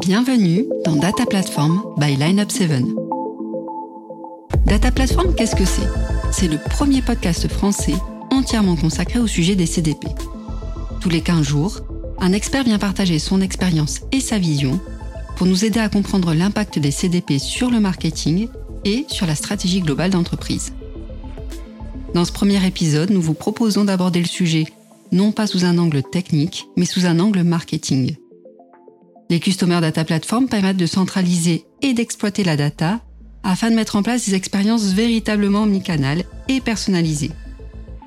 Bienvenue dans Data Platform by Lineup 7. Data Platform, qu'est-ce que c'est? C'est le premier podcast français entièrement consacré au sujet des CDP. Tous les 15 jours, un expert vient partager son expérience et sa vision pour nous aider à comprendre l'impact des CDP sur le marketing et sur la stratégie globale d'entreprise. Dans ce premier épisode, nous vous proposons d'aborder le sujet non pas sous un angle technique, mais sous un angle marketing. Les Customer Data Platform permettent de centraliser et d'exploiter la data afin de mettre en place des expériences véritablement omnicanales et personnalisées.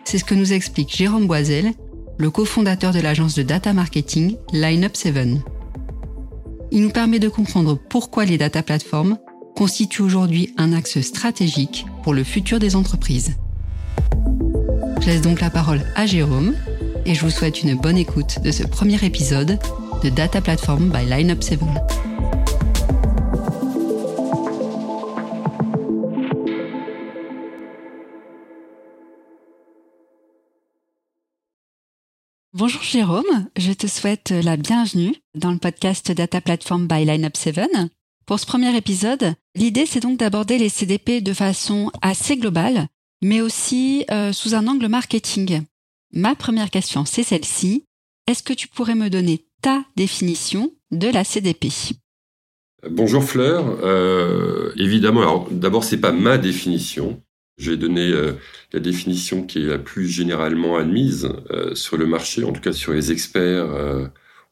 C'est ce que nous explique Jérôme Boisel, le cofondateur de l'agence de data marketing Lineup 7. Il nous permet de comprendre pourquoi les data platforms constituent aujourd'hui un axe stratégique pour le futur des entreprises. Je laisse donc la parole à Jérôme et je vous souhaite une bonne écoute de ce premier épisode de Data Platform by Lineup 7. Bonjour Jérôme, je te souhaite la bienvenue dans le podcast Data Platform by Lineup 7. Pour ce premier épisode, l'idée c'est donc d'aborder les CDP de façon assez globale, mais aussi euh, sous un angle marketing. Ma première question, c'est celle-ci. Est-ce que tu pourrais me donner ta définition de la CDP Bonjour Fleur. Euh, évidemment, alors d'abord c'est pas ma définition. Je vais donner euh, la définition qui est la plus généralement admise euh, sur le marché, en tout cas sur les experts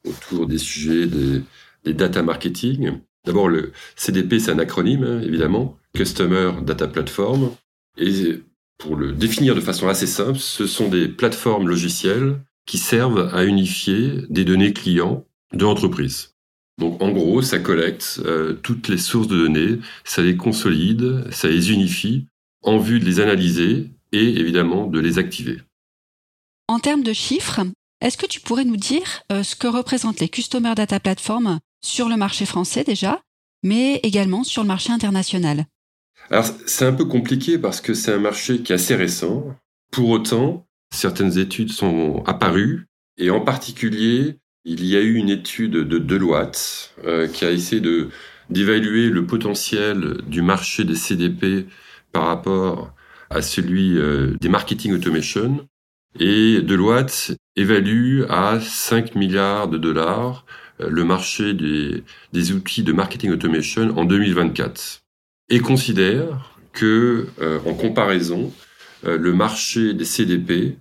autour des sujets des, des data marketing. D'abord, le CDP, c'est un acronyme, hein, évidemment, Customer Data Platform. Et pour le définir de façon assez simple, ce sont des plateformes logicielles qui servent à unifier des données clients de l'entreprise. Donc en gros, ça collecte euh, toutes les sources de données, ça les consolide, ça les unifie en vue de les analyser et évidemment de les activer. En termes de chiffres, est-ce que tu pourrais nous dire euh, ce que représentent les Customer Data Platform sur le marché français déjà, mais également sur le marché international? Alors c'est un peu compliqué parce que c'est un marché qui est assez récent. Pour autant, certaines études sont apparues et en particulier, il y a eu une étude de Deloitte euh, qui a essayé de d'évaluer le potentiel du marché des CDP par rapport à celui euh, des marketing automation. Et Deloitte évalue à 5 milliards de dollars euh, le marché des, des outils de marketing automation en 2024 et considère que, en comparaison, le marché des CDP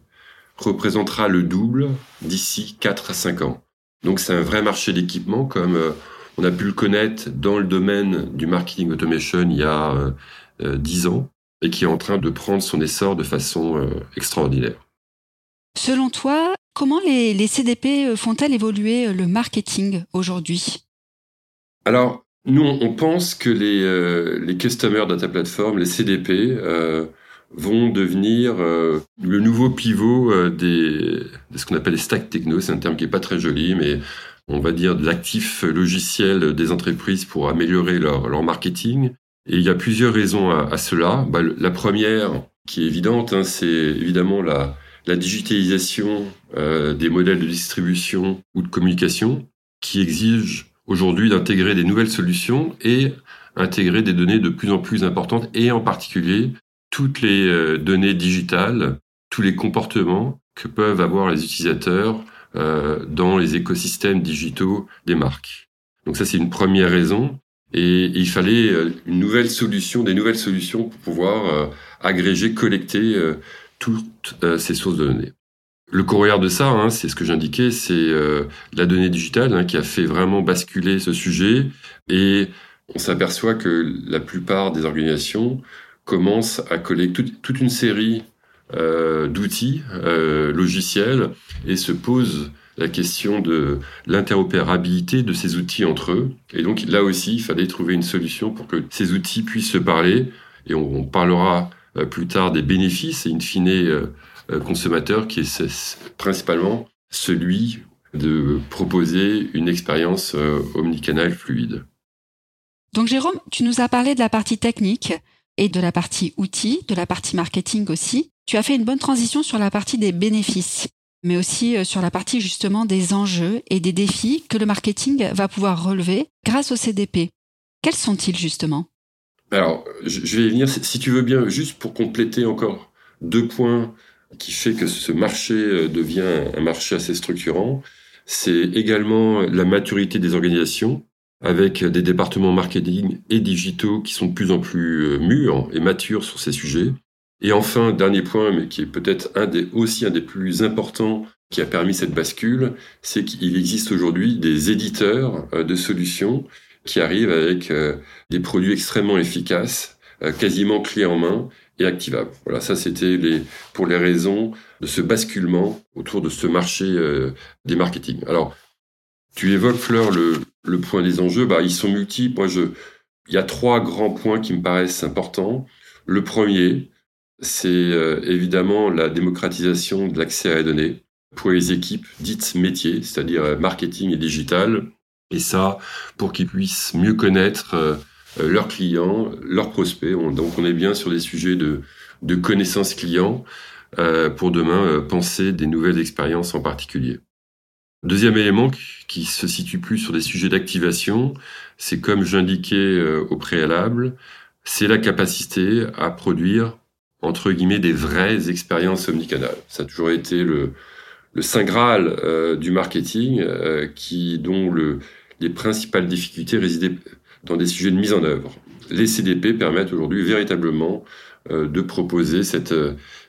représentera le double d'ici 4 à 5 ans. Donc c'est un vrai marché d'équipement comme euh, on a pu le connaître dans le domaine du marketing automation il y a 10 ans et qui est en train de prendre son essor de façon extraordinaire. Selon toi, comment les, les CDP font-elles évoluer le marketing aujourd'hui? Alors, nous, on pense que les, euh, les Customer Data Platform, les CDP, euh, vont devenir euh, le nouveau pivot des, de ce qu'on appelle les stacks techno. C'est un terme qui est pas très joli, mais on va dire de l'actif logiciel des entreprises pour améliorer leur, leur marketing. Et il y a plusieurs raisons à, cela. Bah, la première, qui est évidente, hein, c'est évidemment la, la digitalisation des modèles de distribution ou de communication qui exige aujourd'hui d'intégrer des nouvelles solutions et intégrer des données de plus en plus importantes et en particulier toutes les euh, données digitales, tous les comportements que peuvent avoir les utilisateurs euh, dans les écosystèmes digitaux des marques. Donc ça, c'est une première raison. Et il fallait euh, une nouvelle solution, des nouvelles solutions pour pouvoir agréger, collecter toutes ces sources de données. Le corollaire de ça, hein, c'est ce que j'indiquais, c'est la donnée digitale hein, qui a fait vraiment basculer ce sujet. Et on s'aperçoit que la plupart des organisations commencent à coller toute, une série euh, d'outils euh, logiciels et se posent la question de l'interopérabilité de ces outils entre eux. Et donc là aussi, il fallait trouver une solution pour que ces outils puissent se parler. Et on, parlera plus tard des bénéfices et in fine euh, consommateur qui est principalement celui de proposer une expérience euh, omnicanal fluide. Donc Jérôme, tu nous as parlé de la partie technique et de la partie outils, de la partie marketing aussi. Tu as fait une bonne transition sur la partie des bénéfices. mais aussi sur la partie justement des enjeux et des défis que le marketing va pouvoir relever grâce au CDP. Quels sont-ils justement? Alors, je vais venir, si tu veux bien, juste pour compléter encore deux points qui fait que ce marché devient un marché assez structurant. C'est également la maturité des organisations avec des départements marketing et digitaux qui sont de plus en plus euh, mûrs et matures sur ces sujets. Et enfin, dernier point, mais qui est peut-être aussi un des plus importants qui a permis cette bascule, c'est qu'il existe aujourd'hui des éditeurs euh, de solutions qui arrivent avec euh, des produits extrêmement efficaces, quasiment clés en main et activables. Voilà, ça c'était pour les raisons de ce basculement autour de ce marché des marketing. Alors, tu évoques, Fleur, le, le point des enjeux. Bah, ils sont multiples. Moi, je, il y a trois grands points qui me paraissent importants. Le premier, c'est euh, évidemment la démocratisation de l'accès à la donnée pour les équipes dites métiers, c'est-à-dire euh, marketing et digital. Et ça, pour qu'ils puissent mieux connaître euh, leurs clients, leurs prospects. donc, on est bien sur des sujets de, de connaissance client pour demain penser des nouvelles expériences en particulier. Deuxième élément qui se situe plus sur des sujets d'activation, c'est comme j'indiquais euh, au préalable, c'est la capacité à produire entre guillemets des vraies expériences omnicanales. Ça a toujours été le, le saint graal euh, du marketing, euh, qui dont le, les principales difficultés résidaient dans des sujets de mise en œuvre. Les CDP permettent aujourd'hui véritablement de proposer cette,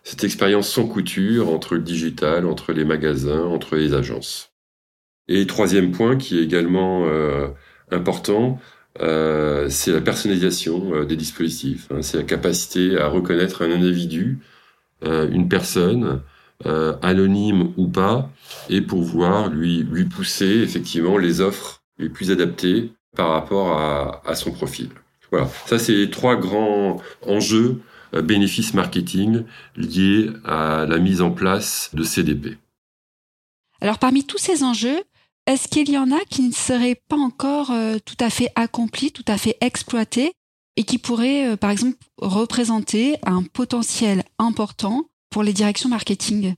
cette expérience sans couture entre le digital, entre les magasins, entre les agences. Et troisième point qui est également euh, important, euh, c'est la personnalisation euh, des dispositifs. Hein. c'est la capacité à reconnaître un individu, une personne, anonyme ou pas, et pouvoir lui, lui pousser effectivement les offres les plus adaptées par rapport à, à son profil. Voilà, ça c'est les trois grands enjeux bénéfices marketing liés à la mise en place de CDP. Alors parmi tous ces enjeux, est-ce qu'il y en a qui ne seraient pas encore euh, tout à fait accomplis, tout à fait exploités et qui pourraient, euh, par exemple, représenter un potentiel important pour les directions marketing?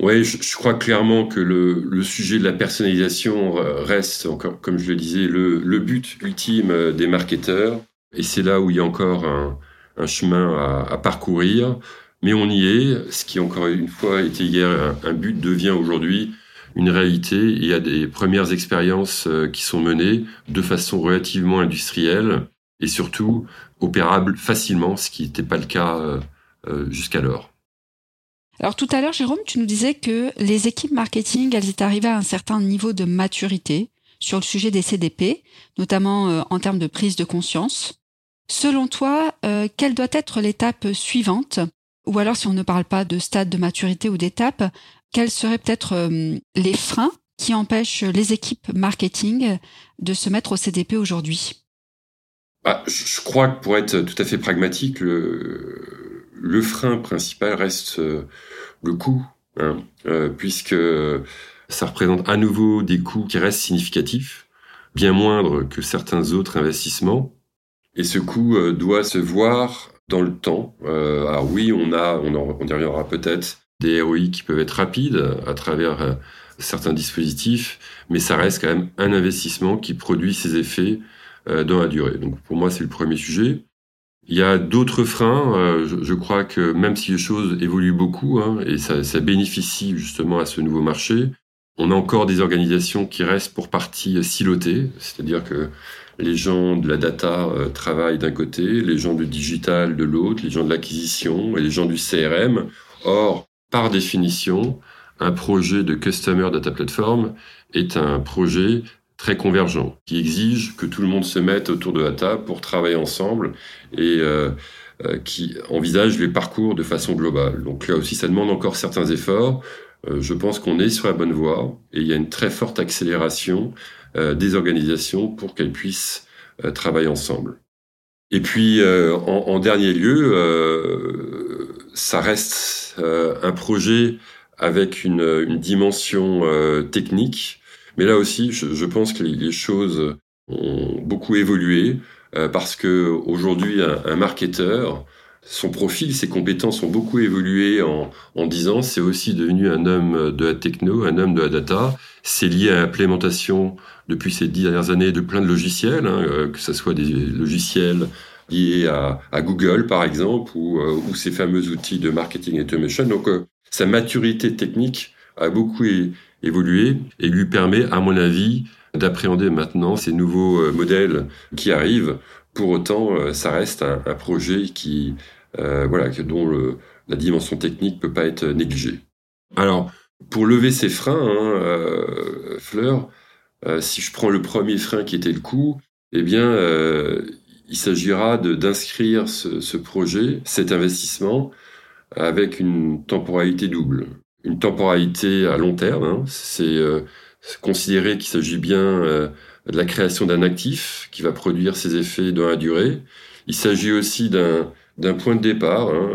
Oui, je, crois clairement que le, sujet de la personnalisation reste, encore, comme je le disais, le, but ultime euh, des marketeurs. Et c'est là où il y a encore un, chemin à, parcourir. Mais on y est. Ce qui, encore une fois, était hier un but, devient aujourd'hui une réalité. Il y a des premières expériences euh, qui sont menées de façon relativement industrielle et surtout opérable facilement, ce qui n'était pas le cas euh, euh, jusqu'alors. Alors tout à l'heure, Jérôme, tu nous disais que les équipes marketing, elles étaient arrivées à un certain niveau de maturité sur le sujet des CDP, notamment en termes de prise de conscience. Selon toi, quelle doit être l'étape suivante? Ou alors, si on ne parle pas de stade de maturité ou d'étape, quels seraient peut-être euh, les freins qui empêchent les équipes marketing de se mettre au CDP aujourd'hui? Bah, Je crois que pour être tout à fait pragmatique, le, frein principal reste euh, le coût, hein, euh, puisque ça représente à nouveau des coûts qui restent significatifs, bien moindres que certains autres investissements. Et ce coût doit se voir dans le temps. alors oui, on a, on, on y reviendra peut-être, des ROI qui peuvent être rapides à travers euh, certains dispositifs, mais ça reste quand même un investissement qui produit ses effets euh, dans la durée. Donc pour moi, c'est le premier sujet. Il y a d'autres freins. Euh, je, crois que même si les choses évoluent beaucoup hein, et ça, ça, bénéficie justement à ce nouveau marché, on a encore des organisations qui restent pour partie silotées, c'est-à-dire que les gens de la data travaillent d'un côté, les gens du digital de l'autre, les gens de l'acquisition et les gens du CRM. Or, par définition, un projet de Customer Data Platform est un projet très convergent, qui exige que tout le monde se mette autour de la table pour travailler ensemble et euh, euh, qui envisage les parcours de façon globale. Donc là aussi, ça demande encore certains efforts. Euh, je pense qu'on est sur la bonne voie et il y a une très forte accélération des organisations pour qu'elles puissent travailler ensemble. Et puis, en, en, dernier lieu, ça reste euh, un projet avec une, dimension euh, technique. Mais là aussi, je, pense que les choses ont beaucoup évolué euh, parce que aujourd'hui, un, marketeur, son profil, ses compétences ont beaucoup évolué en, en 10 ans. C'est aussi devenu un homme de la techno, un homme de la data. C'est lié à l'implémentation depuis ces dix dernières années de plein de logiciels, hein, que ce soit des logiciels liés à, Google par exemple, ou, euh, ou, ces fameux outils de marketing automation. Donc euh, sa maturité technique a beaucoup évolué et lui permet, à mon avis, d'appréhender maintenant ces nouveaux modèles qui arrivent. Pour autant, ça reste un, projet qui, euh, voilà, dont la dimension technique peut pas être négligée. Alors, pour lever ces freins, hein, euh, Fleur, euh, si je prends le premier frein qui était le coût, eh bien, euh, il s'agira d'inscrire ce, projet, cet investissement, avec une temporalité double. Une temporalité à long terme, hein, c'est euh, considérer qu'il s'agit bien euh, de la création d'un actif qui va produire ses effets dans la durée. Il s'agit aussi d'un point de départ, hein,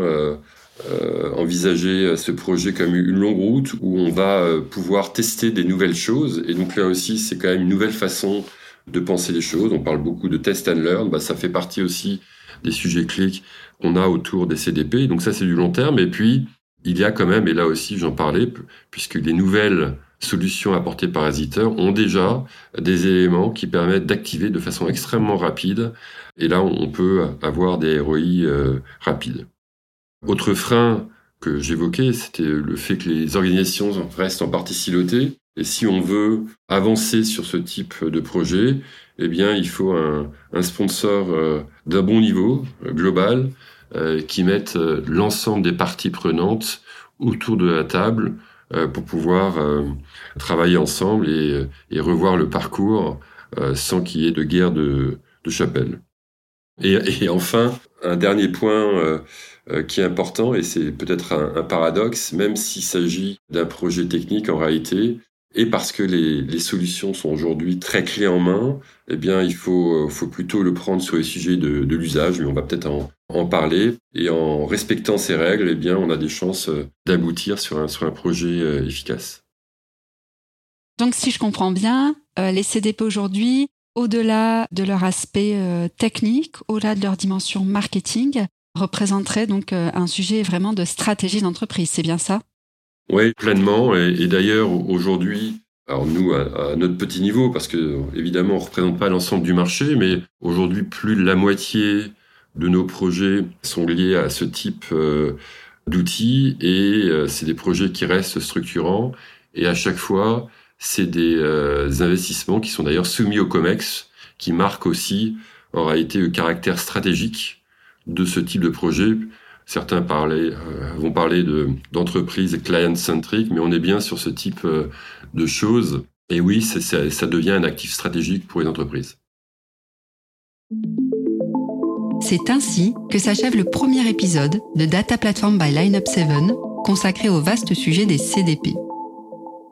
euh, envisager ce projet comme une longue route où on va pouvoir tester des nouvelles choses. Et donc là aussi, c'est quand même une nouvelle façon de penser les choses. On parle beaucoup de test and learn. Bah, ça fait partie aussi des sujets clés qu'on a autour des CDP. Donc ça, c'est du long terme. Et puis, il y a quand même, et là aussi j'en parlais, puisque les nouvelles solutions apportées par Aziter ont déjà des éléments qui permettent d'activer de façon extrêmement rapide. Et là, on peut avoir des ROI euh, rapides. Autre frein que j'évoquais, c'était le fait que les organisations restent en partie silotées. Et si on veut avancer sur ce type de projet, eh bien, il faut un, sponsor euh, d'un bon niveau, euh, global, euh, qui mette l'ensemble des parties prenantes autour de la table pour pouvoir travailler ensemble et, revoir le parcours sans qu'il y ait de guerre de, de chapelle. Et, enfin, un dernier point qui est important, et c'est peut-être un, paradoxe, même s'il s'agit d'un projet technique en réalité, et parce que les, solutions sont aujourd'hui très clés en main, eh bien, il faut, faut plutôt le prendre sur les sujets de, l'usage, mais on va peut-être en, parler. Et en respectant ces règles, eh bien, on a des chances euh, d'aboutir sur un, projet euh, efficace. Donc, si je comprends bien, euh, les CDP aujourd'hui, au-delà de leur aspect euh, technique, au-delà de leur dimension marketing, représenteraient donc euh, un sujet vraiment de stratégie d'entreprise. C'est bien ça? Oui, pleinement. Et, d'ailleurs, aujourd'hui, alors nous, à, notre petit niveau, parce que évidemment, on représente pas l'ensemble du marché, mais aujourd'hui, plus de la moitié de nos projets sont liés à ce type euh, d'outils et euh, c'est des projets qui restent structurants et à chaque fois c'est des euh, investissements qui sont d'ailleurs soumis au COMEX qui marquent aussi en réalité le caractère stratégique de ce type de projet. Certains euh, vont parler de, d'entreprise client-centric, mais on est bien sur ce type euh, de choses. Et oui, ça devient un actif stratégique pour les entreprises. C'est ainsi que s'achève le premier épisode de Data Platform by Lineup 7 consacré au vaste sujet des CDP.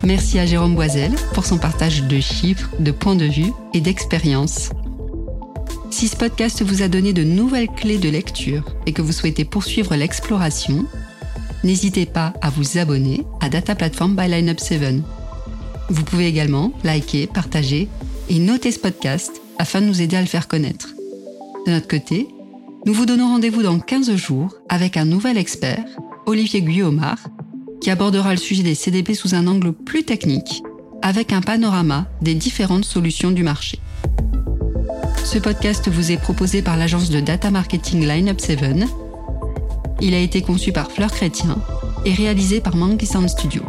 Merci à Jérôme Boisel pour son partage de chiffres, de points de vue et d'expériences. Si ce podcast vous a donné de nouvelles clés de lecture et que vous souhaitez poursuivre l'exploration, n'hésitez pas à vous abonner à Data Platform by Lineup 7. Vous pouvez également liker, partager et noter ce podcast afin de nous aider à le faire connaître. De notre côté, nous vous donnons rendez-vous dans 15 jours avec un nouvel expert, Olivier Guillaumard, qui abordera le sujet des CDP sous un angle plus technique, avec un panorama des différentes solutions du marché. Ce podcast vous est proposé par l'agence de data marketing Lineup 7. Il a été conçu par Fleur Chrétien et réalisé par Monkey Sound Studio.